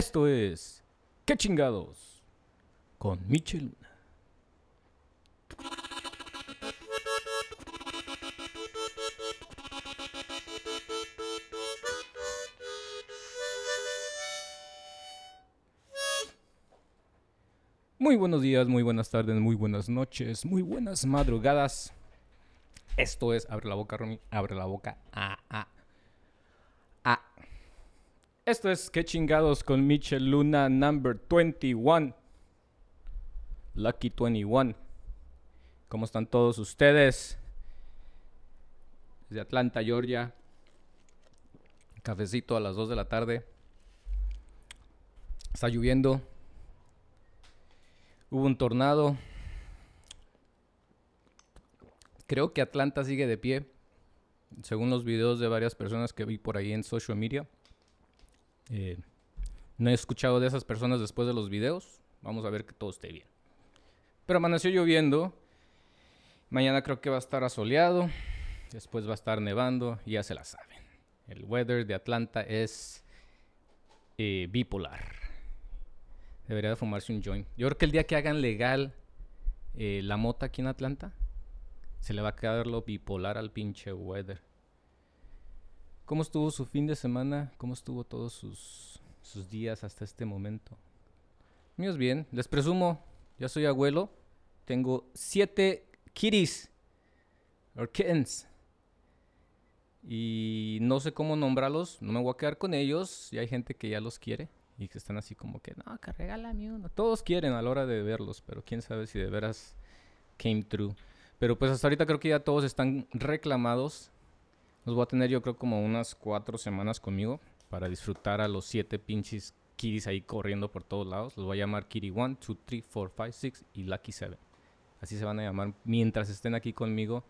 Esto es ¿Qué chingados? Con Michel. Muy buenos días, muy buenas tardes, muy buenas noches, muy buenas madrugadas. Esto es Abre la boca, Romy. Abre la boca. Ah, ah. Ah. Esto es ¿Qué chingados? con Michel Luna, number 21. Lucky 21. ¿Cómo están todos ustedes? Desde Atlanta, Georgia. Cafecito a las 2 de la tarde. Está lloviendo. Hubo un tornado. Creo que Atlanta sigue de pie. Según los videos de varias personas que vi por ahí en social media. Eh, no he escuchado de esas personas después de los videos. Vamos a ver que todo esté bien. Pero amaneció lloviendo. Mañana creo que va a estar asoleado. Después va a estar nevando. Ya se la saben. El weather de Atlanta es eh, bipolar. Debería de fumarse un joint. Yo creo que el día que hagan legal eh, la mota aquí en Atlanta, se le va a quedar lo bipolar al pinche weather. ¿Cómo estuvo su fin de semana? ¿Cómo estuvo todos sus, sus días hasta este momento? Míos bien. Les presumo, ya soy abuelo. Tengo siete kitties. Or kittens. Y no sé cómo nombrarlos. No me voy a quedar con ellos. Y hay gente que ya los quiere. Y que están así como que, no, que regálame uno. Todos quieren a la hora de verlos. Pero quién sabe si de veras came true. Pero pues hasta ahorita creo que ya todos están reclamados. Los voy a tener yo creo como unas cuatro semanas conmigo. Para disfrutar a los siete pinches kitties ahí corriendo por todos lados. Los voy a llamar Kitty 1, 2, 3, 4, 5, 6 y Lucky 7. Así se van a llamar mientras estén aquí conmigo.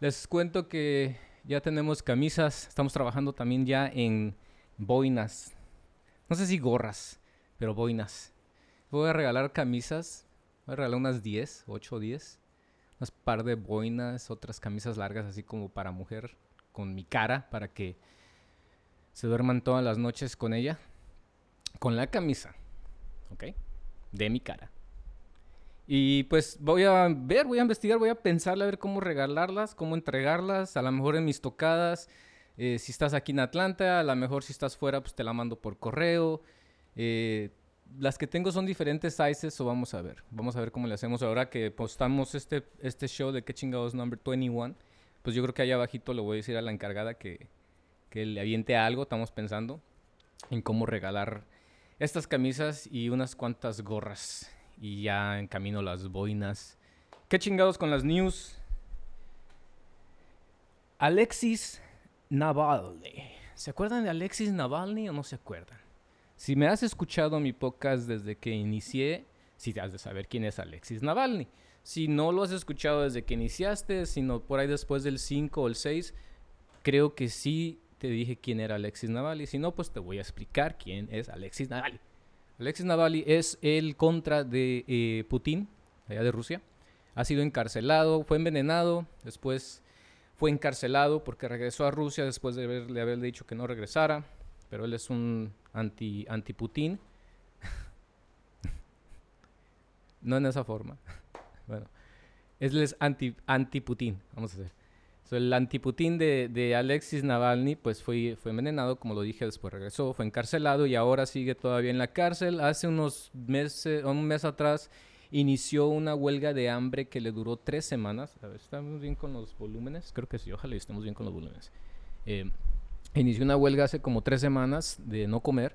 Les cuento que ya tenemos camisas. Estamos trabajando también ya en boinas. No sé si gorras, pero boinas. Voy a regalar camisas. Voy a regalar unas 10, 8 o 10. Unas par de boinas, otras camisas largas así como para mujer. Con mi cara, para que se duerman todas las noches con ella. Con la camisa. ¿Ok? De mi cara. Y pues voy a ver, voy a investigar, voy a pensar a ver cómo regalarlas, cómo entregarlas, a lo mejor en mis tocadas. Eh, si estás aquí en Atlanta, a lo mejor si estás fuera, pues te la mando por correo. Eh, las que tengo son diferentes sizes, o vamos a ver. Vamos a ver cómo le hacemos ahora que postamos este, este show de qué chingados number 21. Pues yo creo que allá abajito le voy a decir a la encargada que, que le aviente algo. Estamos pensando en cómo regalar estas camisas y unas cuantas gorras. Y ya en camino las boinas. ¿Qué chingados con las news? Alexis Navalny. ¿Se acuerdan de Alexis Navalny o no se acuerdan? Si me has escuchado mi podcast desde que inicié, si te has de saber quién es Alexis Navalny. Si no lo has escuchado desde que iniciaste, sino por ahí después del 5 o el 6, creo que sí te dije quién era Alexis Navalny. Si no, pues te voy a explicar quién es Alexis Navalny. Alexis Navalny es el contra de eh, Putin, allá de Rusia. Ha sido encarcelado, fue envenenado, después fue encarcelado porque regresó a Rusia después de haberle haber dicho que no regresara. Pero él es un anti, anti-Putin. no en esa forma. Bueno, él es anti, anti-Putin, vamos a hacer. So, el anti-Putin de, de, Alexis Navalny pues fue, fue envenenado, como lo dije, después regresó, fue encarcelado y ahora sigue todavía en la cárcel. Hace unos meses, un mes atrás, inició una huelga de hambre que le duró tres semanas. A ver, ¿estamos bien con los volúmenes? Creo que sí, ojalá estemos bien con los volúmenes. Eh, inició una huelga hace como tres semanas de no comer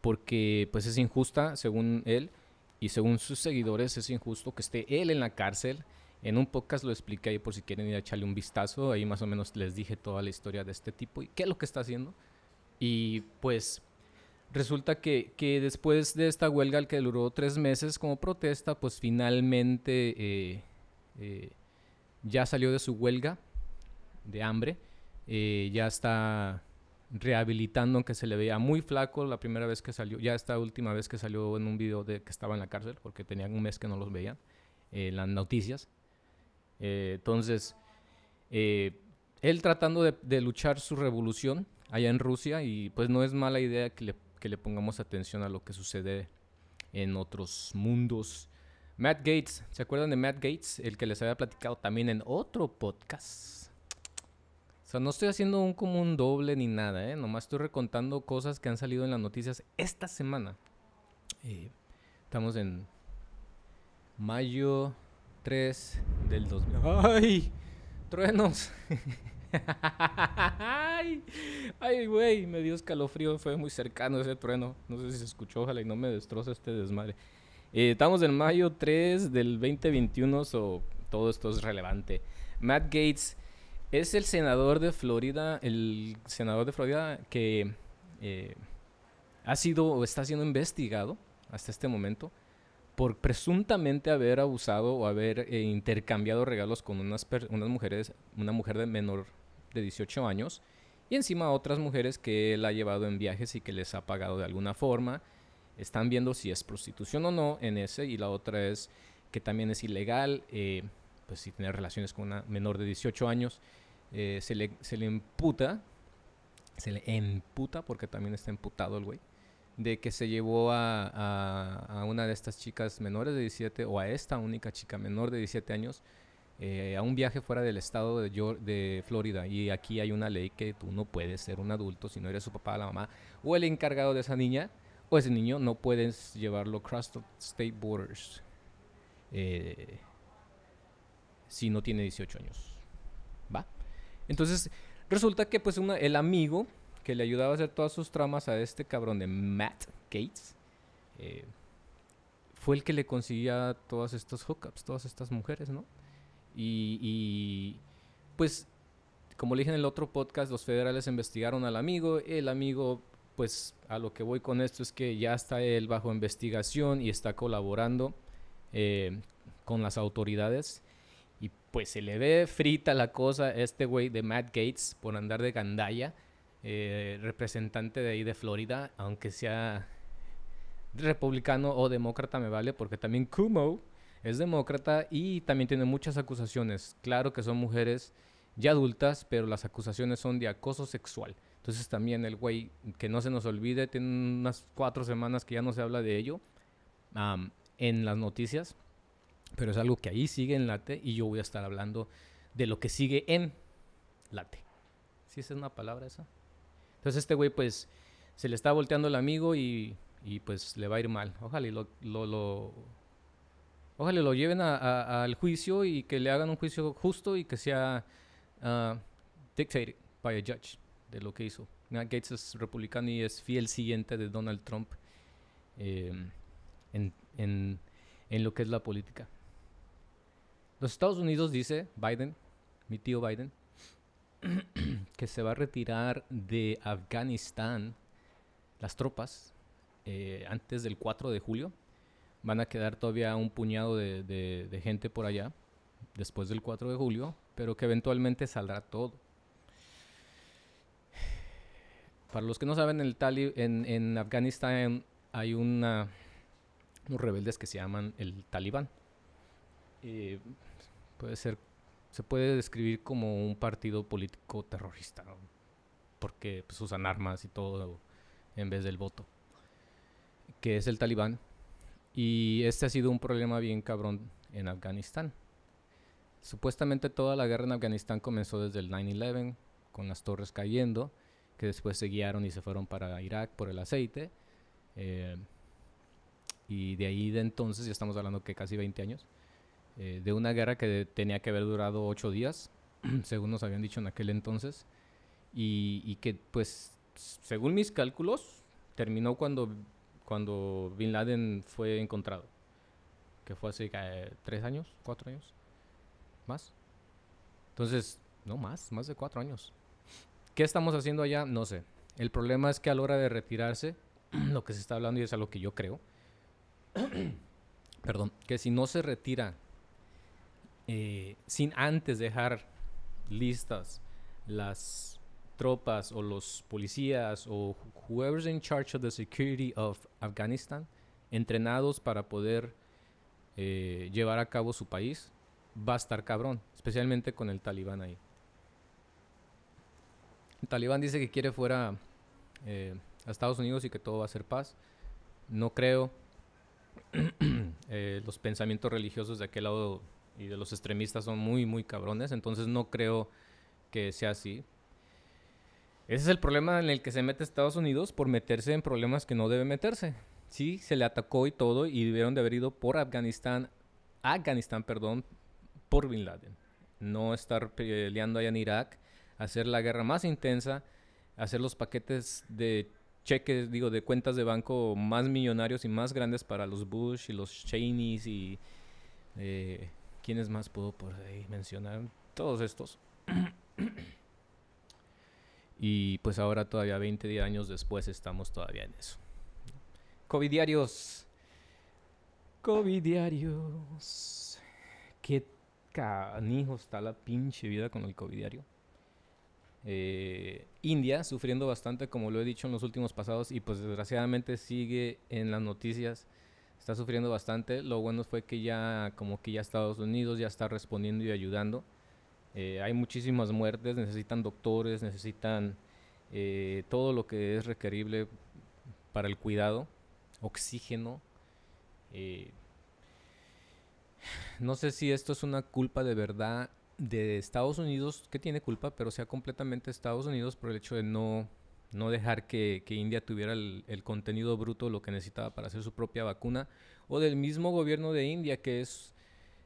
porque pues es injusta, según él, y según sus seguidores es injusto que esté él en la cárcel. En un podcast lo expliqué ahí por si quieren ir a echarle un vistazo. Ahí más o menos les dije toda la historia de este tipo y qué es lo que está haciendo. Y pues resulta que, que, después de esta huelga que duró tres meses como protesta, pues finalmente eh, eh, ya salió de su huelga de hambre, eh, ya está rehabilitando, aunque se le veía muy flaco la primera vez que salió, ya esta última vez que salió en un video de que estaba en la cárcel, porque tenían un mes que no los veían en las noticias. entonces, él tratando de, de luchar su revolución allá en Rusia y pues no es mala idea que le que le pongamos atención a lo que sucede en otros mundos. Matt Gates, ¿se acuerdan de Matt Gates? El que les había platicado también en otro podcast. Sea, no estoy haciendo un como un doble ni nada, ¿eh? Nomás estoy recontando cosas que han salido en las noticias esta semana. Estamos en mayo 3 del 2000. ¡Ay! ¡Truenos! ¡Ay! güey! Me dio escalofrío. Fue muy cercano ese trueno. No sé si se escuchó. Ojalá y no me destroza este desmadre. Eh, estamos en mayo 3 del 2021. o todo esto es relevante. Matt Gates es el senador de Florida. El senador de Florida que eh, ha sido o está siendo investigado hasta este momento por presuntamente haber abusado o haber eh, intercambiado regalos con unas, unas mujeres, una mujer de menor de 18 años y encima otras mujeres que él ha llevado en viajes y que les ha pagado de alguna forma. Están viendo si es prostitución o no en ese y la otra es que también es ilegal, eh, pues si tener relaciones con una menor de 18 años, eh, se, le, se le imputa, se le imputa porque también está imputado el güey de que se llevó a, una de estas chicas menores de 17 o a esta única chica menor de 17 años eh, a un viaje fuera del estado de, Florida. Y aquí hay una ley que tú no puedes ser un adulto si no eres su papá, la mamá o el encargado de esa niña o ese niño, no puedes llevarlo across the state borders eh, si no tiene 18 años. Entonces, resulta que pues el amigo que le ayudaba a hacer todas sus tramas a este cabrón de Matt Gates, eh, fue el que le conseguía todas estas hookups, todas estas mujeres, ¿no? Y, pues, como le dije en el otro podcast, los federales investigaron al amigo, el amigo, pues, a lo que voy con esto es que ya está él bajo investigación y está colaborando eh, con las autoridades. Pues se le ve frita la cosa este güey de Matt Gates por andar de gandalla eh, representante de ahí de Florida, aunque sea republicano o demócrata me vale, porque también Kumo es demócrata y también tiene muchas acusaciones. Claro que son mujeres ya adultas, pero las acusaciones son de acoso sexual. Entonces también el güey, que no se nos olvide, tiene unas cuatro semanas que ya no se habla de ello en las noticias, pero es algo que ahí sigue en late y yo voy a estar hablando de lo que sigue en late. ¿Sí es una palabra esa? Entonces este güey pues se le está volteando el amigo y, pues le va a ir mal. Ojalá lo, lo, lo lleven al juicio y que le hagan un juicio justo y que sea uh, dictated by a judge de lo que hizo. Gates es republicano y es fiel siguiente de Donald Trump em, en, en lo que es la política. Los Estados Unidos, dice Biden, mi tío Biden, que se va a retirar de Afganistán las tropas eh, antes del 4 de julio. Van a quedar todavía un puñado de, gente por allá después del 4 de julio, pero que eventualmente saldrá todo. Para los que no saben, el en, en Afganistán hay una, unos rebeldes que se llaman el Talibán. Eh, puede ser se puede describir como un partido político terrorista, porque pues, usan armas y todo en vez del voto, que es el talibán. Y este ha sido un problema bien cabrón en Afganistán. Supuestamente toda la guerra en Afganistán comenzó desde el 9-11, con las torres cayendo, que después se guiaron y se fueron para Irak por el aceite. Eh, y de ahí de entonces, ya estamos hablando que casi 20 años, eh, de una guerra que tenía que haber durado ocho días, según nos habían dicho en aquel entonces, y, que pues, según mis cálculos, terminó cuando, cuando Bin Laden fue encontrado, que fue hace eh, tres años, cuatro años, más. Entonces, no más, más de cuatro años. ¿Qué estamos haciendo allá? No sé. El problema es que a la hora de retirarse, lo que se está hablando y es a lo que yo creo, perdón, que si no se retira eh, sin antes dejar listas las tropas o los policías o whoever's in charge of the security of Afghanistan entrenados para poder eh, llevar a cabo su país, va a estar cabrón, especialmente con el talibán ahí. El talibán dice que quiere fuera eh, a Estados Unidos y que todo va a ser paz. No creo. Los pensamientos religiosos de aquel lado y de los extremistas son muy, muy cabrones, entonces no creo que sea así. Ese es el problema en el que se mete Estados Unidos por meterse en problemas que no debe meterse. Sí, se le atacó y todo y debieron de haber ido por Afganistán, Afganistán, perdón, por Bin Laden. No estar peleando allá en Irak, hacer la guerra más intensa, hacer los paquetes de cheques, digo, de cuentas de banco más millonarios y más grandes para los Bush y los Cheneys y... Eh, ¿Quiénes más puedo por ahí mencionar? Todos estos. y pues ahora todavía 20 años después estamos todavía en eso. Covidiarios. Covidiarios. Qué canijo está la pinche vida con el covidiario. Eh, India sufriendo bastante, como lo he dicho en los últimos pasados, y pues desgraciadamente sigue en las noticias. Está sufriendo bastante. Lo bueno fue que ya, como que ya Estados Unidos ya está respondiendo y ayudando. Eh, hay muchísimas muertes, necesitan doctores, necesitan eh, todo lo que es requerible para el cuidado, oxígeno. no sé si esto es una culpa de verdad de Estados Unidos, que tiene culpa, pero sea completamente Estados Unidos por el hecho de no, no dejar que, India tuviera el, contenido bruto, lo que necesitaba para hacer su propia vacuna, o del mismo gobierno de India, que es,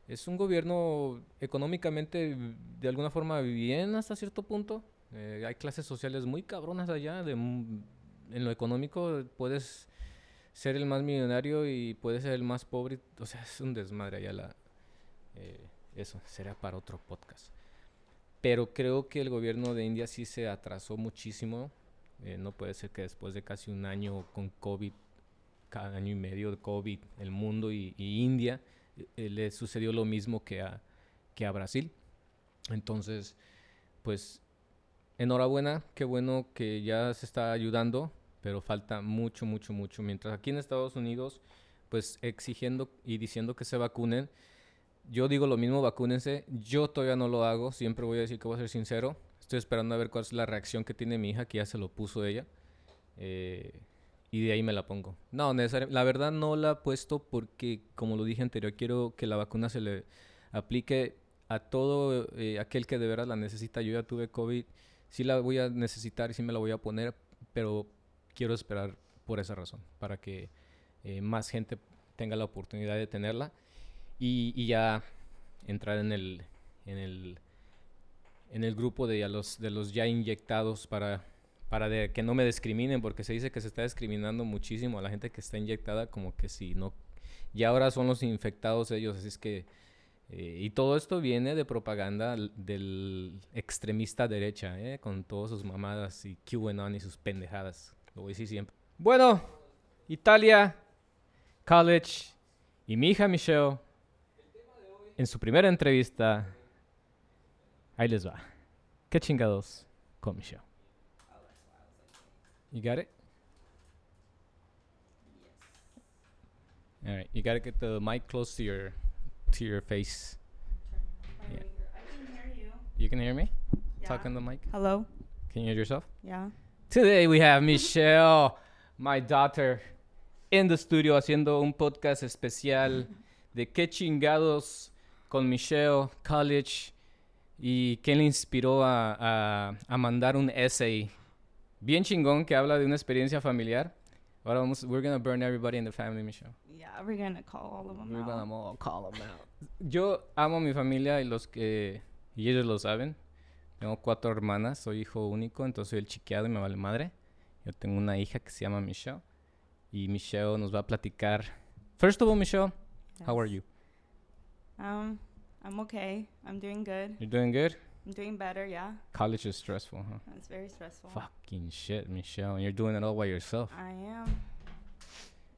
es un gobierno económicamente de alguna forma bien hasta cierto punto. Eh, hay clases sociales muy cabronas allá, de, en lo económico puedes ser el más millonario y puedes ser el más pobre, o sea, es un desmadre allá. Eh, eso será para otro podcast. Pero creo que el gobierno de India sí se atrasó muchísimo. Eh, no puede ser que después de casi un año con COVID, cada año y medio de COVID, el mundo y, India, eh, le sucedió lo mismo que a, que a Brasil. Entonces, pues, enhorabuena, qué bueno que ya se está ayudando, pero falta mucho, mucho, mucho. Mientras aquí en Estados Unidos, pues exigiendo y diciendo que se vacunen, yo digo lo mismo, vacúnense. Yo todavía no lo hago, siempre voy a decir que voy a ser sincero. Estoy esperando a ver cuál es la reacción que tiene mi hija, que ya se lo puso ella. Eh, y de ahí me la pongo. No, la verdad no la he puesto porque, como lo dije anterior, quiero que la vacuna se le aplique a todo eh, aquel que de verdad la necesita. Yo ya tuve COVID, sí la voy a necesitar y sí me la voy a poner, pero quiero esperar por esa razón, para que eh, más gente tenga la oportunidad de tenerla y, ya entrar en el, en el, en el grupo de los, de los ya inyectados para, para que no me discriminen, porque se dice que se está discriminando muchísimo a la gente que está inyectada, como que si no, y ahora son los infectados ellos, así es que, eh, y todo esto viene de propaganda del extremista derecha, ¿eh? con todas sus mamadas y QAnon y sus pendejadas, lo voy a decir siempre. Bueno, Italia, college, y mi hija Michelle en su primera entrevista, ahí les va. ¿Qué chingados con Michelle? You got it? All right, you gotta get the mic close to your to your face. Yeah. I can hear you. You can hear me? Yeah. Talk on the mic. Hello. Can you hear yourself? Yeah. Today we have Michelle, my daughter, in the studio haciendo un podcast especial de qué chingados con Michelle College y qué le inspiró a, a, mandar un essay bien chingón que habla de una experiencia familiar. Ahora vamos, we're gonna burn everybody in the family, Michelle. Yeah, we're gonna call all of them we're out. Gonna all call them out. Yo amo a mi familia y los que y ellos lo saben. Tengo cuatro hermanas, soy hijo único, entonces soy el chiqueado y me vale madre. Yo tengo una hija que se llama Michelle y Michelle nos va a platicar. First of all, Michelle, how are you? Um, I'm okay. I'm doing good. You're doing good? I'm doing better, yeah. College is stressful, huh? It's very stressful. Fucking shit, Michelle. And you're doing it all by yourself. I am.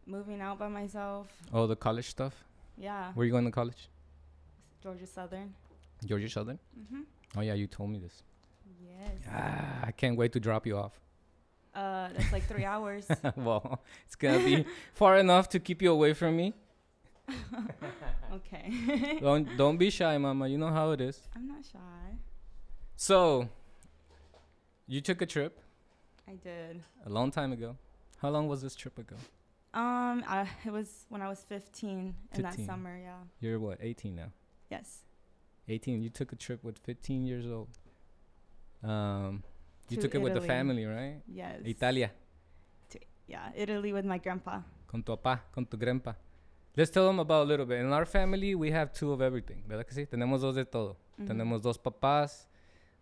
Moving out by myself. Oh, the college stuff? Yeah. Where are you going to college? Georgia Southern. Georgia Southern? Mm-hmm. Oh, yeah, you told me this. Yes. Ah, I can't wait to drop you off. Uh, that's like three hours. well, it's going to be far enough to keep you away from me. okay. don't don't be shy, mama. You know how it is. I'm not shy. So, you took a trip I did. a long time ago. How long was this trip ago? Um, I, it was when I was 15 in that summer. Yeah. You're what, 18 now? Yes. 18. You took a trip with 15 years old. Um, you To took it with the family, right? Yes. Italia. Yeah, Italy with my grandpa. Con tu papá, con tu grandpa. Let's tell them about a little bit. In our family, we have two of everything. ¿Verdad que sí? Tenemos dos de todo. Mhm. Tenemos dos papás,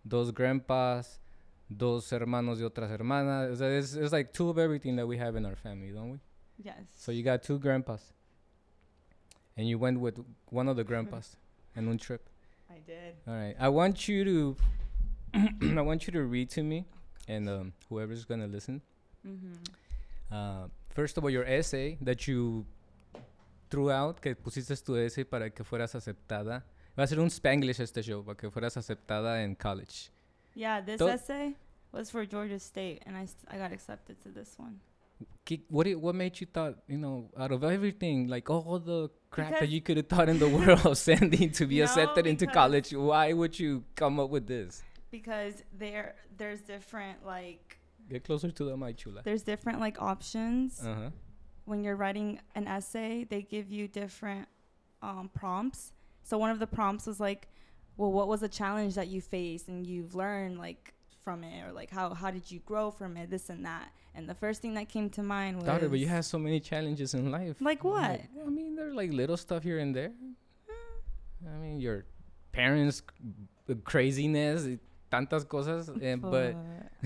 dos grandpas, dos hermanos y otras hermanas. Sea, It's, it's like two of everything that we have in our family, don't we? Yes. So you got two grandpas. And you went with one of the grandpas on one trip. I did. All right. I want you to I want you to read to me and um, whoever's going to listen. Mm-hmm. Uh, first of all, your essay that you threw out, que pusiste tu essay para que fueras aceptada. Va a ser un Spanglish este show, para que fueras aceptada en college. Yeah, this Don't- essay was for Georgia State, and I, I got accepted to this one. What did, what made you thought, you know, out of everything, like all the crap that Because- you could have thought in the world sending to be No, accepted into college, why would you come up with this? Because there, there's different like, Get closer to the mic, chula. there's different like options Uh-huh. When you're writing an essay. They give you different um, prompts. So one of the prompts was like, well, what was a challenge that you faced and you've learned like from it, or like how how did you grow from it, this and that. And the first thing that came to mind was Daughter, but you had so many challenges in life. Like what? Like, I mean, there are like little stuff here and there. I mean, your parents' craziness, tantas cosas. eh, but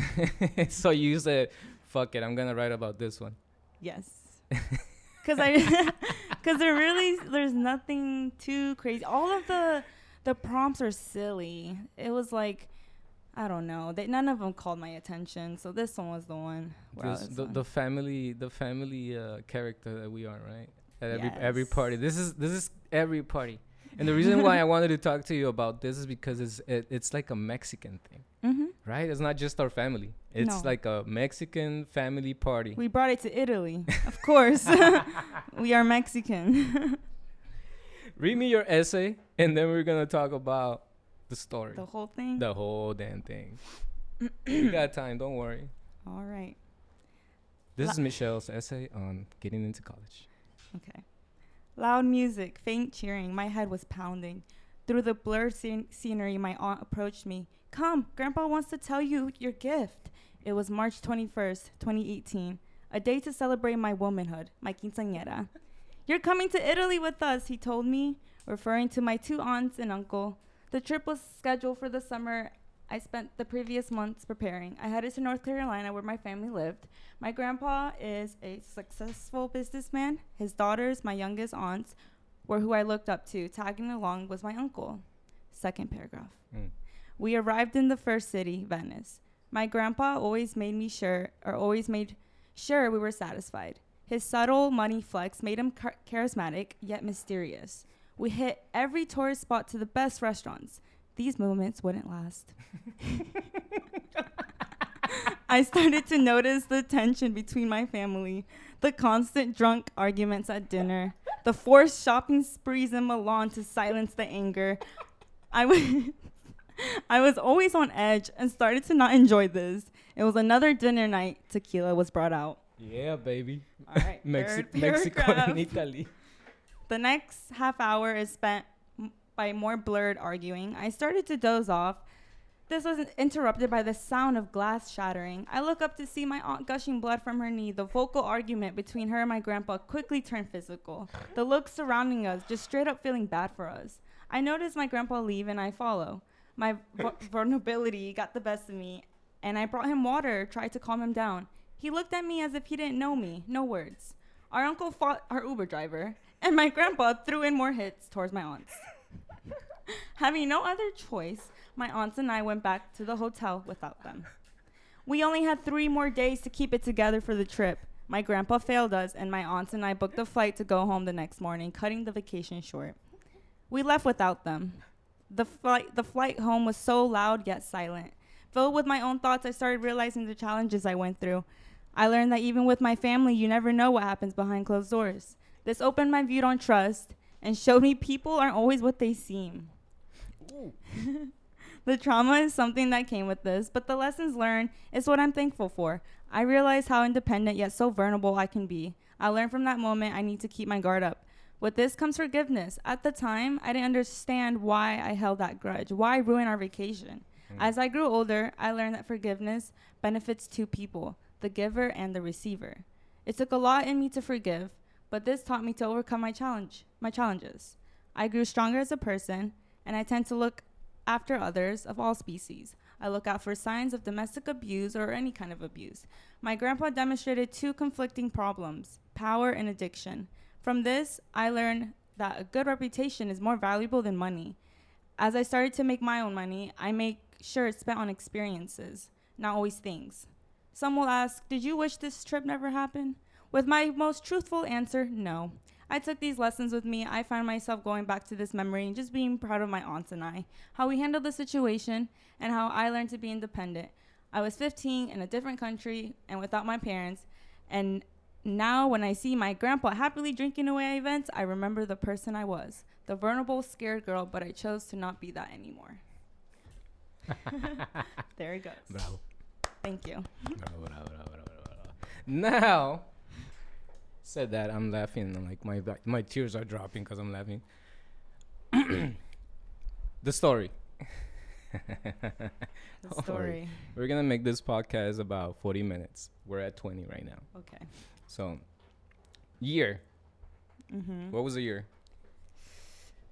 so you said, "Fuck it, I'm gonna write about this one." Yes. Cause I, cause there really there's nothing too crazy. All of the the prompts are silly. It was like, I don't know. They none of them called my attention. So this one was the one. was the, on. the family, the family uh, character that we are, right? At every every party. This is this is every party. And the reason why I wanted to talk to you about this is because it's it, it's like a Mexican thing, mm-hmm. right? It's not just our family. It's No. like a Mexican family party. We brought it to Italy, of course. we are Mexican. Read me your essay, and then we're gonna talk about the story, the whole thing. the whole damn thing. we got time. Don't worry. All right. This La- is Michelle's essay on getting into college. Okay. Loud music, faint cheering. My head was pounding. Through the blurred scen- scenery, my aunt approached me. Come, Grandpa wants to tell you your gift. It was March 21st, 2018, a day to celebrate my womanhood, my quinceañera. You're coming to Italy with us, he told me, referring to my two aunts and uncle. The trip was scheduled for the summer. I spent the previous months preparing. I headed to North Carolina where my family lived. My grandpa is a successful businessman. His daughters, my youngest aunts, were who I looked up to. Tagging along was my uncle. Second paragraph. Mm. We arrived in the first city, Venice. My grandpa always made me sure, or always made sure we were satisfied. His subtle money flex made him char- charismatic yet mysterious. We hit every tourist spot to the best restaurants. These moments wouldn't last. I started to notice the tension between my family, the constant drunk arguments at dinner, the forced shopping sprees in Milan to silence the anger. I was, I was always on edge and started to not enjoy this. It was another dinner night. Tequila was brought out. Yeah, baby. All right, Mexi- Mexico and Italy. The next half hour is spent m- by more blurred arguing. I started to doze off. This was interrupted by the sound of glass shattering. I look up to see my aunt gushing blood from her knee. The vocal argument between her and my grandpa quickly turned physical. The looks surrounding us just straight up feeling bad for us. I notice my grandpa leave and I follow. My vu- vulnerability got the best of me, and I brought him water, tried to calm him down. He looked at me as if he didn't know me, no words. Our uncle fought our Uber driver, and my grandpa threw in more hits towards my aunts. Having no other choice, my aunts and I went back to the hotel without them. We only had three more days to keep it together for the trip. My grandpa failed us, and my aunts and I booked a flight to go home the next morning, cutting the vacation short. We left without them. The flight, the flight home was so loud yet silent. Filled with my own thoughts, I started realizing the challenges I went through. I learned that even with my family, you never know what happens behind closed doors. This opened my view on trust and showed me people aren't always what they seem. the trauma is something that came with this, but the lessons learned is what I'm thankful for. I realize how independent yet so vulnerable I can be. I learned from that moment I need to keep my guard up. With this comes forgiveness. At the time, I didn't understand why I held that grudge, why ruin our vacation. Mm. As I grew older, I learned that forgiveness benefits two people, the giver and the receiver. It took a lot in me to forgive, but this taught me to overcome my challenge, my challenges. I grew stronger as a person, and I tend to look after others of all species. I look out for signs of domestic abuse or any kind of abuse. My grandpa demonstrated two conflicting problems power and addiction. From this, I learned that a good reputation is more valuable than money. As I started to make my own money, I make sure it's spent on experiences, not always things. Some will ask, Did you wish this trip never happened? With my most truthful answer, no. I took these lessons with me. I find myself going back to this memory and just being proud of my aunts and I, how we handled the situation, and how I learned to be independent. I was 15 in a different country and without my parents, and now when I see my grandpa happily drinking away at events, I remember the person I was the vulnerable, scared girl, but I chose to not be that anymore. there it goes. Bravo. Thank you. Bravo, bravo, bravo, bravo, bravo. Now, said that I'm laughing and like my my tears are dropping because I'm laughing. the story. The story. We're gonna make this podcast about 40 minutes. We're at 20 right now. Okay. So, year. Mm-hmm. What was the year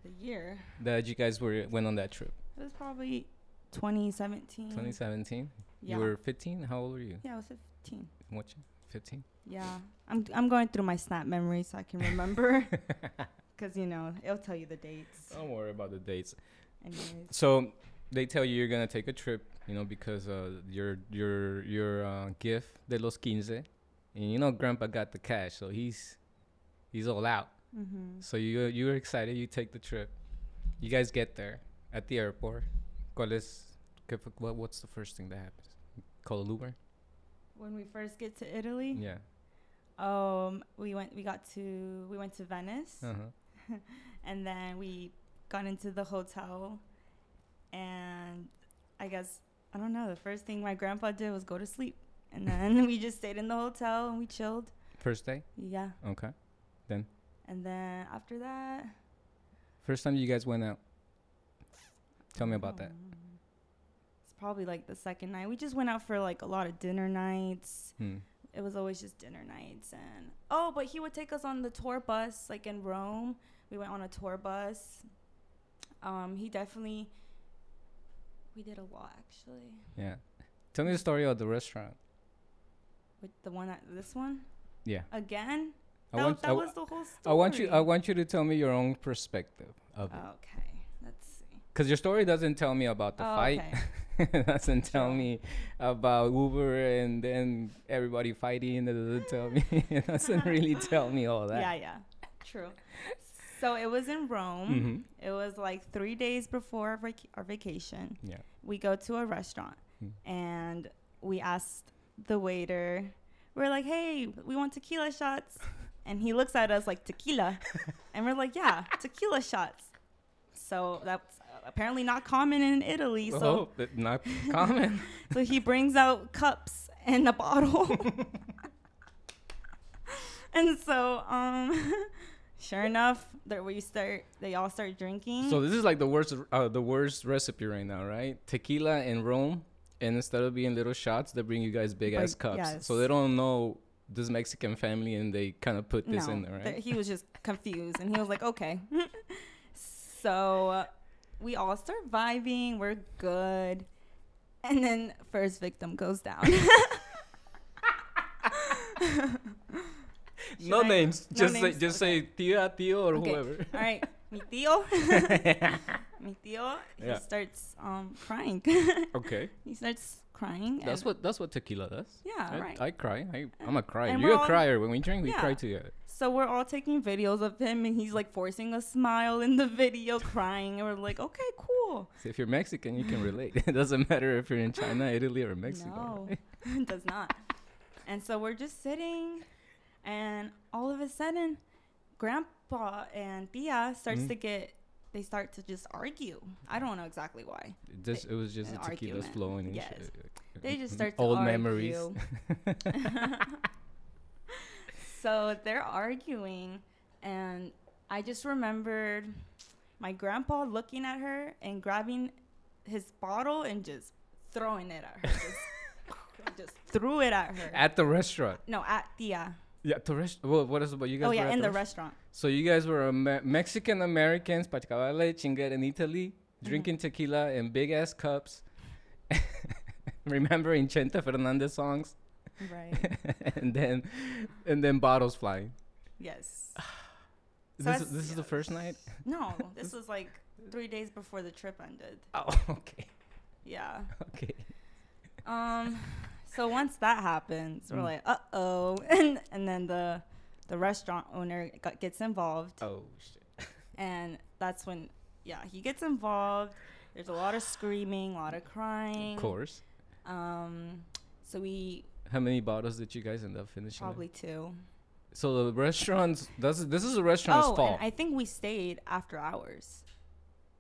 The year. that you guys were went on that trip? It was probably 2017. 2017. Yeah. You were 15. How old were you? yeah, I was 15. What? 15. Yeah. I'm I'm going through my snap memory so I can remember cuz you know, it'll tell you the dates. Don't worry about the dates. Anyways. So they tell you you're gonna take a trip, you know, because uh, your your your uh, gift de los quince, and you know Grandpa got the cash, so he's he's all out. Mhm. So you you're excited. You take the trip. You guys get there at the airport. ¿Cuál es, what, what's the first thing that happens? Call an Uber. When we first get to Italy, Yeah. um we went we got to we went to Venice Uh huh. and then we got into the hotel and I guess I don't know, the first thing my grandpa did was go to sleep. And then we just stayed in the hotel and we chilled. First day. Yeah. Okay. Then. And then after that, First time you guys went out. Tell me about that. um, It's probably like the second night. We just went out for like a lot of dinner nights. Hmm. It was always just dinner nights and oh, but he would take us on the tour bus like in Rome. We went on a tour bus. Um he definitely we did a lot actually. Yeah. Tell me the story of the restaurant. With the one at this one Yeah. again. I that want that I, was the whole story. I want you I want you to tell me your own perspective of it. Okay, let's see. Because your story doesn't tell me about the Oh, fight. okay. it doesn't tell me about Uber and then everybody fighting. It doesn't tell me. it doesn't really tell me all that. Yeah, yeah. True. So it was in Rome. Mm-hmm. It was like three days before our, vac- our vacation. Yeah. We go to a restaurant Hmm. and we asked the waiter, we're like, hey, we want tequila shots. And he looks at us like, tequila. and we're like, yeah, tequila shots. So that's apparently not common in Italy. So, oh, not common. so he brings out cups and a bottle. and so, um, sure enough, that we start, they all start drinking. so this is like the worst, uh, the worst recipe right now, right? Tequila in Rome, and instead of being little shots, they bring you guys big ass cups. So they don't know this Mexican family, and they kind of put this no, in there, right? th- he was just confused, and he was like, "Okay." so uh, we all surviving. We're good, and then first victim goes down. no I- names. no just say, just Okay. say tia, tio, or Okay. whoever. all right, mi tío, mi tío, he Yeah. starts um crying. okay, he starts crying. that's what that's what tequila does. Yeah, I, right. I cry. I, I'm a crier. And You're a crier. When we drink, we cry Yeah. together. So we're all taking videos of him, and he's like forcing a smile in the video, crying, and we're like, "Okay, cool." So if you're Mexican, you can relate. it doesn't matter if you're in China, Italy, or Mexico. No, right? it does not. And so we're just sitting, and all of a sudden, Grandpa and Tia starts Mhm. to get they start to just argue. I don't know exactly why. It just it was just the tequila's argument. flowing. And Yes. shit. They just start to old argue. memories. so they're arguing, and I just remembered my grandpa looking at her and grabbing his bottle and just throwing it at her. Just, just threw it at her. At the restaurant. no, at Tia. Yeah, the rest. Well, what is about you guys? Oh yeah, in the rest- restaurant. So you guys were Amer- Mexican Americans, pachacabale, chingar in Italy, Mm-hmm. drinking tequila in big ass cups, remembering Chente Fernandez songs, Right. and then and then bottles flying. yes. This, that's- is, this is the first night. No, this was like three days before the trip ended. Oh, okay, Yeah. okay. Um. So once that happens, we're Mm. like, uh oh, and and then the the restaurant owner got, gets involved, Oh shit. and that's when, yeah, he gets involved. There's a lot of screaming, a lot of crying. Of course. Um. So we How many bottles did you guys end up finishing? probably two. So the restaurants. This is this is a restaurant's Oh, fault. and I think we stayed after hours.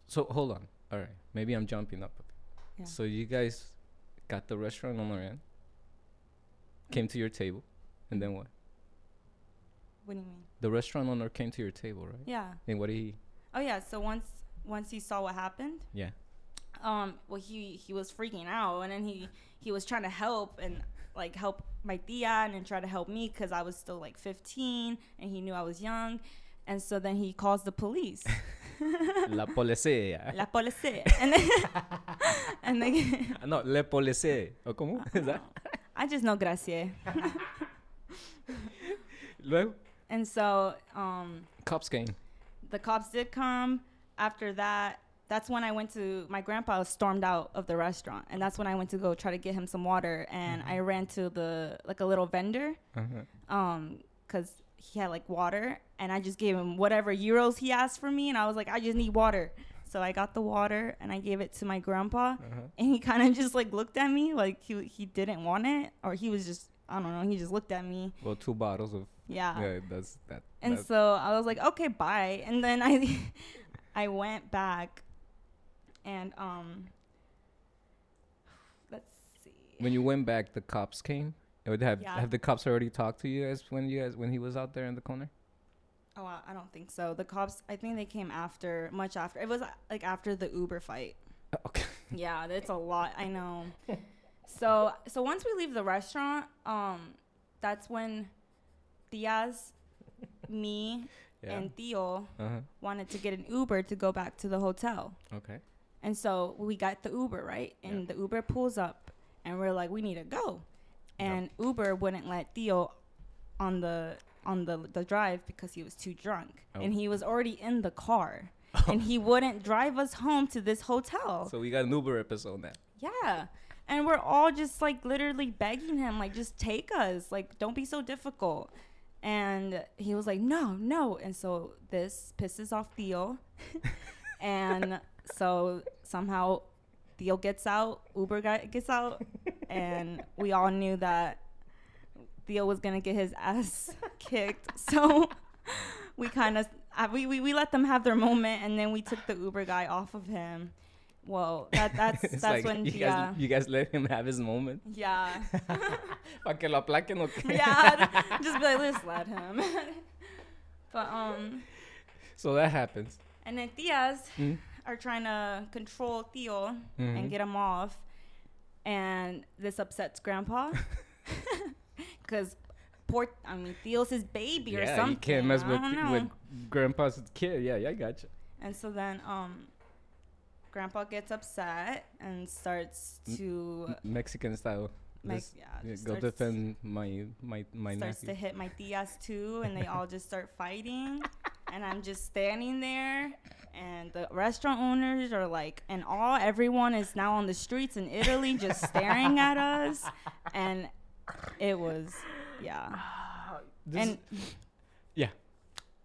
So hold on. All right, maybe I'm jumping up. Yeah. So you guys got the restaurant on their end, came to your table, and then what? What do you mean? The restaurant owner came to your table, right? Yeah. And what did he? Oh yeah. So once once he saw what happened, Yeah. um well he he was freaking out and then he he was trying to help and like help my tia and then try to help me because i was still like 15 and he knew i was young and so then he calls the police La policía. la policia and then and then no, le policía. ¿O cómo? ¿Es that? I just know gracias. Luego, and so um cops came. the cops did come. After that that's when i went to my grandpa stormed out of the restaurant. And that's when i went to go try to get him some water. And i ran to the like a little vendor Uh-huh. um because he had like water. And i just gave him whatever euros he asked for me. And i was like i just need water so i got the water and i gave it to my grandpa Uh-huh. and he kind of just like looked at me like he, he didn't want it or he was just i don't know he just looked at me Well, two bottles of yeah, yeah. That's that. and so i was like okay bye and then i i went back and um let's see when you went back, the cops came. Would have Yeah. have the cops already talked to you guys when you guys when he was out there in the corner? Oh, I don't think so. The cops, I think they came after, much after. It was like after the Uber fight. Okay. Yeah, that's a lot. I know. so, so once we leave the restaurant, um, that's when Diaz, me, Yeah. and Theo uh-huh. wanted to get an Uber to go back to the hotel. Okay. And so we got the Uber, right? And the Uber pulls up, and we're like, we need to go. And Uber wouldn't let Theo on the on the the drive because he was too drunk, Oh. and he was already in the car, and he wouldn't drive us home to this hotel. So we got an Uber episode now. yeah. And we're all just like literally begging him, like, just take us. Like, don't be so difficult. And he was like, no, no. And so this pisses off Theo. and so somehow Theo gets out, Uber guy gets out. and we all knew that Theo was going to get his ass kicked. So we kind of. Uh, we, we, we let them have their moment and then we took the Uber guy off of him. Well, that that's that's like when you yeah guys you guys let him have his moment. yeah Pa que lo aplaquen o qué? yeah just be like let's let him but um So that happens. and then Diaz Mm. are trying to control Theo Mhm. and get him off and this upsets grandpa because poor I mean Theo's his baby or yeah, something you can't mess with with grandpa's kid. Yeah, yeah, I gotcha. and so then um grandpa gets upset and starts to M- Mexican style. make Just, yeah, just go defend my my my starts to hit my tias too, and they all just start fighting. And I'm just standing there, and the restaurant owners are like, and all everyone is now on the streets in Italy just staring at us. And it was, yeah. This and is- yeah.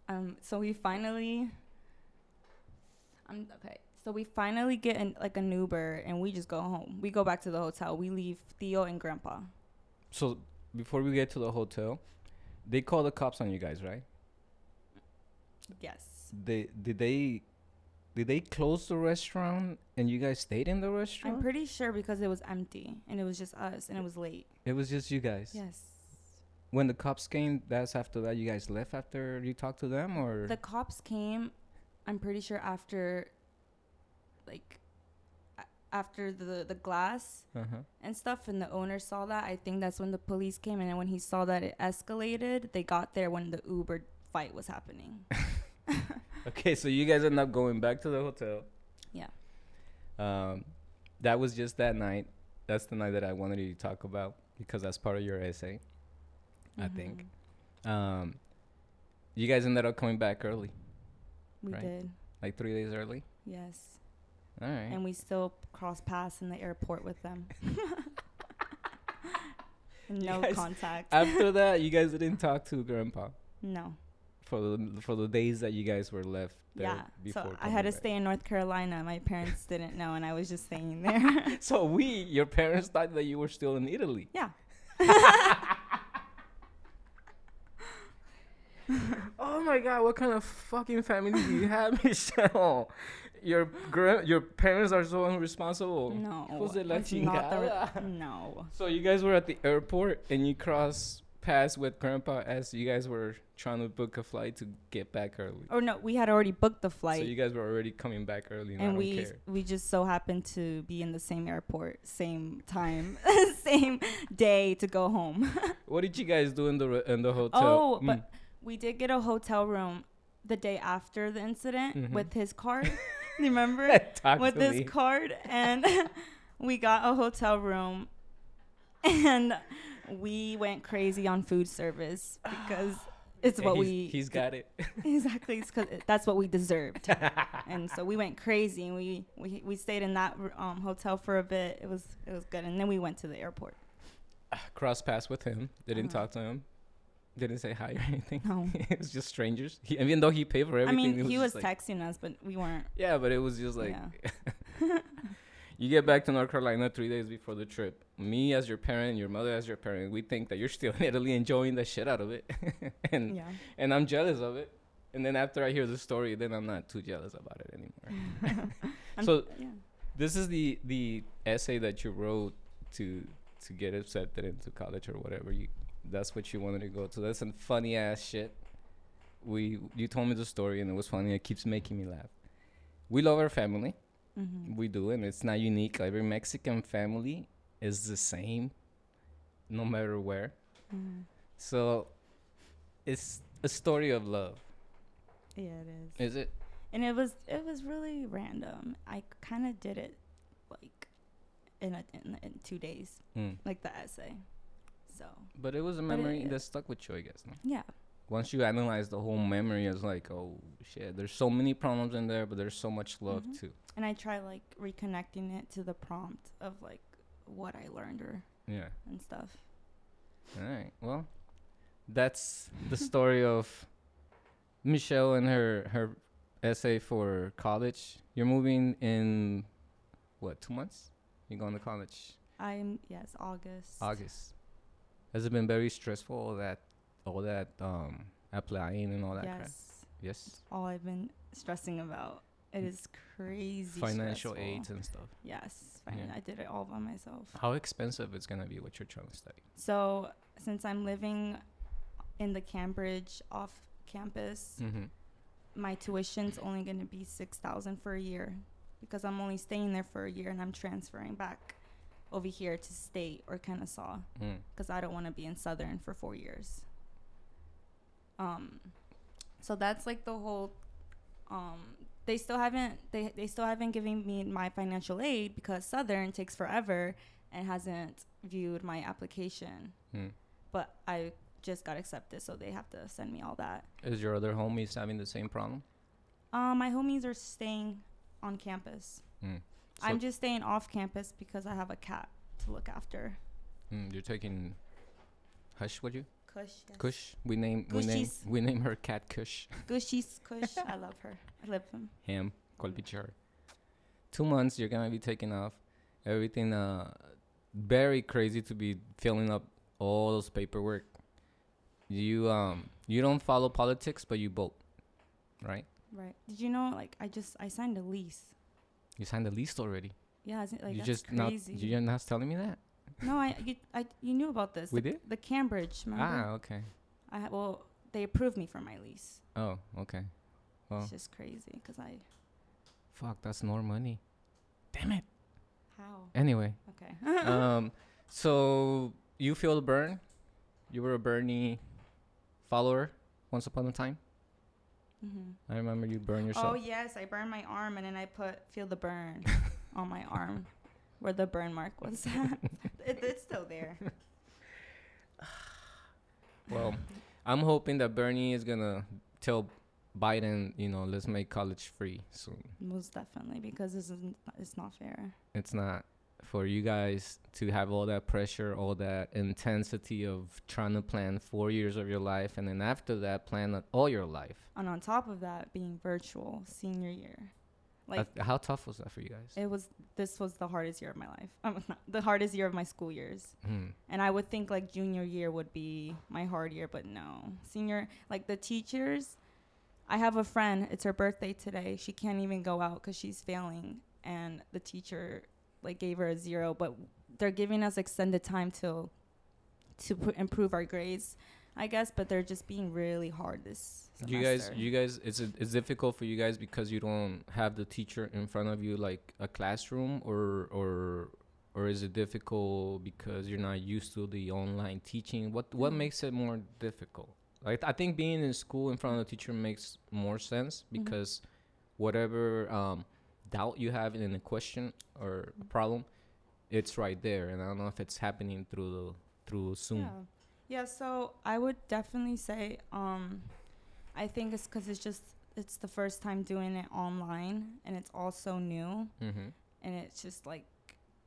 um, so we finally, I'm okay. So we finally get in, like an Uber, and we just go home. We go back to the hotel. We leave Theo and Grandpa. So before we get to the hotel, they call the cops on you guys, right? Yes. They did they did they close the restaurant and you guys stayed in the restaurant? I'm pretty sure because it was empty and it was just us and it was late. It was just you guys. Yes. When the cops came, that's after that you guys left after you talked to them or The cops came, I'm pretty sure after, like, after the the glass uh-huh. and stuff, and the owner saw that. I think that's when the police came, and when he saw that it escalated, they got there when the Uber fight was happening. Okay, so you guys end up going back to the hotel. Yeah. Um, that was just that night. That's the night that I wanted you to talk about because that's part of your essay, I think. Um, you guys ended up coming back early, we right. did. like three days early. Yes, All right. and we still cross paths in the airport with them. no guys- contact. After that, you guys didn't talk to Grandpa no. For the for the days that you guys were left there Yeah. before. So I had to back. stay in North Carolina. My parents didn't know, and I was just staying there. So we, your parents, thought that you were still in Italy. yeah. Oh my god, what kind of fucking family do you have, Michelle? Your gra- your parents are so irresponsible. No. Hijos de la it's not the re- no. So you guys were at the airport and you crossed paths with grandpa as you guys were trying to book a flight to get back early. Or no, we had already booked the flight. So you guys were already coming back early and, and we we just so happened to be in the same airport, same time, same day to go home. What did you guys do in the in the hotel? Oh, Mm. but we did get a hotel room the day after the incident Mhm. with his card. Remember? With to this me. card and we got a hotel room and we went crazy on food service because it's Yeah, what he's, we he's got it. exactly it's 'cause it- that's what we deserved and so we went crazy and we we, we stayed in that um, hotel for a bit it was it was good and then we went to the airport Cross paths with him. Didn't Uh-huh. talk to him. Didn't say hi or anything. no it was just strangers. He, even though he paid for everything, i mean it he was like, texting us but we weren't Yeah, but it was just like yeah you get back to North Carolina three days before the trip. Me as your parent, your mother as your parent, we think that you're still in Italy enjoying the shit out of it, and yeah. and I'm jealous of it. And then after I hear the story, then I'm not too jealous about it anymore. So- yeah. this is the the essay that you wrote to to get accepted into college or whatever. You that's what you wanted to go to. That's some funny ass shit. We you told me the story and it was funny. It keeps making me laugh. We love our family. Hmm we do and it's not unique. Every mexican family is the same no matter where hmm so it's a story of love yeah it is is it and it was it was really random. I kind of did it like in, a, in in two days, Mm. like the essay. So but it was a But it- memory that stuck with you i guess no? yeah, once you analyze the whole memory it's like oh shit there's so many problems in there but there's so much love Mhm. too and I try like reconnecting it to the prompt of like what I learned or yeah. and stuff. all right well that's the story of michelle and her her essay for college. You're moving in what two months? You're going to college? I'm yes August. august. Has it been very stressful all that all that um applying and all that crap? Yes, yes? All I've been stressing about. It is crazy. financial stressful. aids and stuff Yes, Yeah. I did it all by myself. how expensive it's gonna be what you're trying to study So since I'm living in the Cambridge off campus, mm-hmm. my tuition's only going to be 6000 for a year because I'm only staying there for a year and I'm transferring back over here to state or Kennesaw mm. because I don't want to be in Southern for 4 years. Um so that's like the whole um they still haven't they they still haven't given me my financial aid because Southern takes forever and hasn't viewed my application. Mm. But I just got accepted so they have to send me all that. Is your other homies having the same problem? Um, my homies are staying on campus. Mm. I'm just staying off campus because I have a cat to look after. Mm, you're taking Hush, would you? Kush. Yes. Kush. We name we name we name her cat Kush. Gushies Kush. I love her. I love him. Ham. Kolbichar. Two months you're gonna be taking off. Everything uh very crazy to be filling up all those paperwork. You um you don't follow politics but you vote. Right? Right. Did you know? Like, I just I signed a lease. You signed a lease already. Yeah, isn't like you just not. You're not telling me that. No, I you, I you knew about this. We the, did. the Cambridge. Remember? Ah, okay. I ha- well, they approved me for my lease. Oh, okay. Well, It's just crazy because I fuck, that's more money. Damn it. how Anyway, okay. um, so you feel the burn? You were a Bernie follower once upon a time. hmm I remember you burn yourself. Oh yes, I burned my arm and then I put feel the burn on my arm where the burn mark was. it, it's still there. Well, I'm hoping that Bernie is gonna tell Biden, you know, let's make college free soon. Most definitely because this is it's not fair. It's not for you guys to have all that pressure, all that intensity of trying to plan four years of your life, and then after that, plan all your life. And on top of that, being virtual senior year, like Uh, how tough was that for you guys? it was. This was the hardest year of my life. Um, the hardest year of my school years. Hmm. And I would think like junior year would be my hard year, but no. Senior, like the teachers, I have a friend, it's her birthday today. She can't even go out because she's failing. And the teacher like gave her a zero, but they're giving us extended time to to pr- improve our grades, I guess. But they're just being really hard this. Semester. You guys, you guys, it's it's difficult for you guys because you don't have the teacher in front of you like a classroom, or or or is it difficult because you're not used to the online teaching? What what Mm. makes it more difficult? Like I think being in school in front of the teacher makes more sense Mhm. because whatever um, doubt you have in a question or a problem, it's right there. And I don't know if it's happening through the through Zoom. Yeah. Yeah, so I would definitely say um I think it's cuz it's just it's the first time doing it online and it's all so new Mm-hmm. and it's just like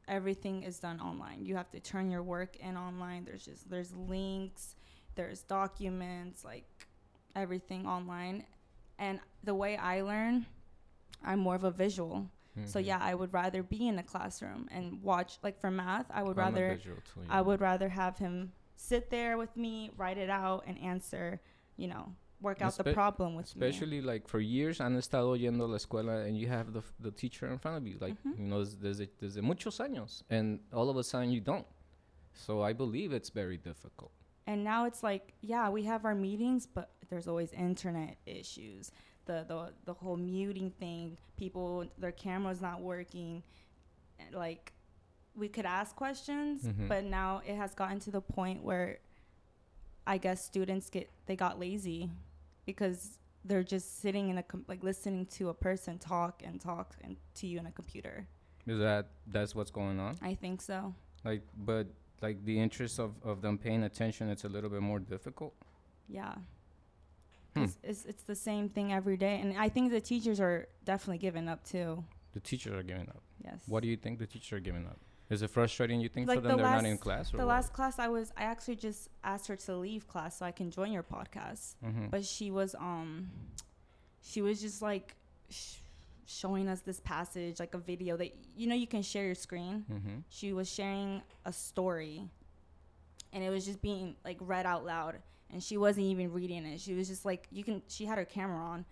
everything is done online. You have to turn your work in online. There's just there's links, there's documents, like everything online. And the way I learn, I'm more of a visual. So Mhm. yeah, I would rather be in a classroom and watch like for math, I would I'm rather I would rather have him sit there with me, write it out, and answer. You know, work out the problem with me. Especially like for years han estado yendo a la escuela and you have the, f- the teacher in front of you, like, Mhm. you know, desde, desde muchos años. And all of a sudden you don't. So I believe it's very difficult. And now it's like, yeah, we have our meetings, but there's always internet issues. The the the whole muting thing, people their cameras not working. Like we could ask questions, Mhm. but now it has gotten to the point where I guess students get they got lazy because they're just sitting in a com- like listening to a person talk and talk and to you in a computer. Is that, that's what's going on? I think so. Like, but like the interest of, of them paying attention, it's a little bit more difficult. Yeah. Hmm. It's, it's, it's the same thing every day. And I think the teachers are definitely giving up too. The teachers are giving up. Yes. What do you think the teachers are giving up? Is it frustrating you think Like for the them they're not in class? Or the last class I was, I actually just asked her to leave class so I can join your podcast. mm-hmm. But she was, um, she was just like sh- showing us this passage, like a video that, you know, you can share your screen. mm-hmm. She was sharing a story and it was just being like read out loud. And she wasn't even reading it. She was just like, you can, she had her camera on,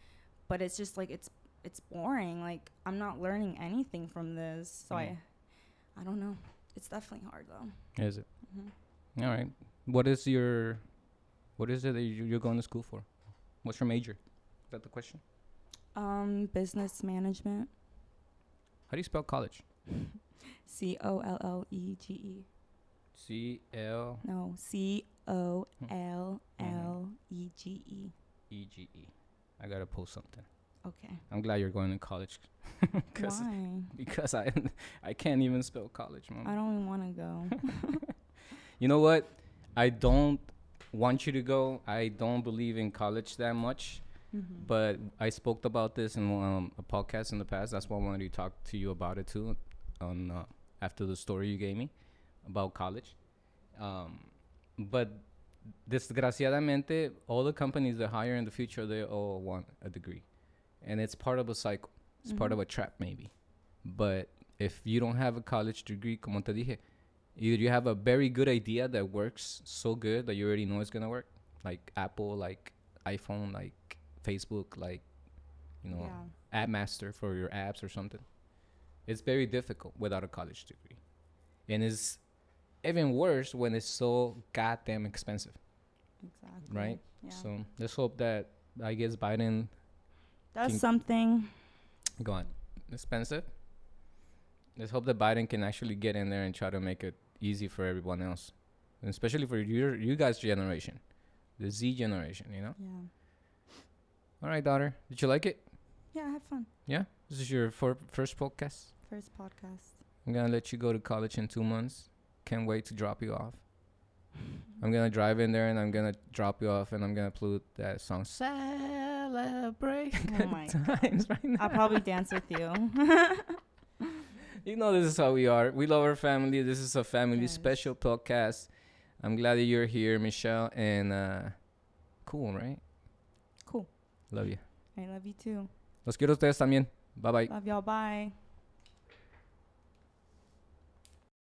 but it's just like, it's, it's boring. Like, I'm not learning anything from this. So Mm. I, I don't know. It's definitely hard though. Is it? Mm-hmm. All right. What is your, what is it that you- you're going to school for? What's your major? Is that the question? Um, business management. How do you spell college? C O L L E G E. C L No, C O L. L E G E. E G E. I gotta post something. Okay. I'm glad you're going to college. Cause, Why? because I I can't even spell college, mom. I don't even want to go. You know what? I don't want you to go. I don't believe in college that much. mm-hmm. But I spoke about this in um, a podcast in the past. That's why I wanted to talk to you about it too. On uh, after the story you gave me about college. Um, but desgraciadamente, all the companies that hire in the future, they all want a degree, and it's part of a cycle. It's part mm-hmm. of a trap, maybe. But if you don't have a college degree, como te dije, either you have a very good idea that works so good that you already know it's gonna work, like Apple, like iPhone, like Facebook, like you know, Yeah. app master for your apps or something. It's very difficult without a college degree. And it's even worse when it's so goddamn expensive, Exactly. right? Yeah. So let's hope that I guess Biden That's King- something. go on expensive. Let's hope that Biden can actually get in there and try to make it easy for everyone else, and especially for your you guys' generation, the Z generation. You know. Yeah. All right, daughter. Did you like it? Yeah, have fun. Yeah. This is your for- first podcast. First podcast. I'm gonna let you go to college in two months. Can't wait to drop you off. I'm gonna drive in there and I'm gonna drop you off and I'm gonna play that song "Celebrate Oh my Times" right now. I'll probably dance with you. You know this is how we are. We love our family. This is a family Yes. special podcast. I'm glad that you're here, Michelle, and uh, cool, right? cool. Love you. I love you too. Los quiero a ustedes también. Bye bye. Love y'all. Bye.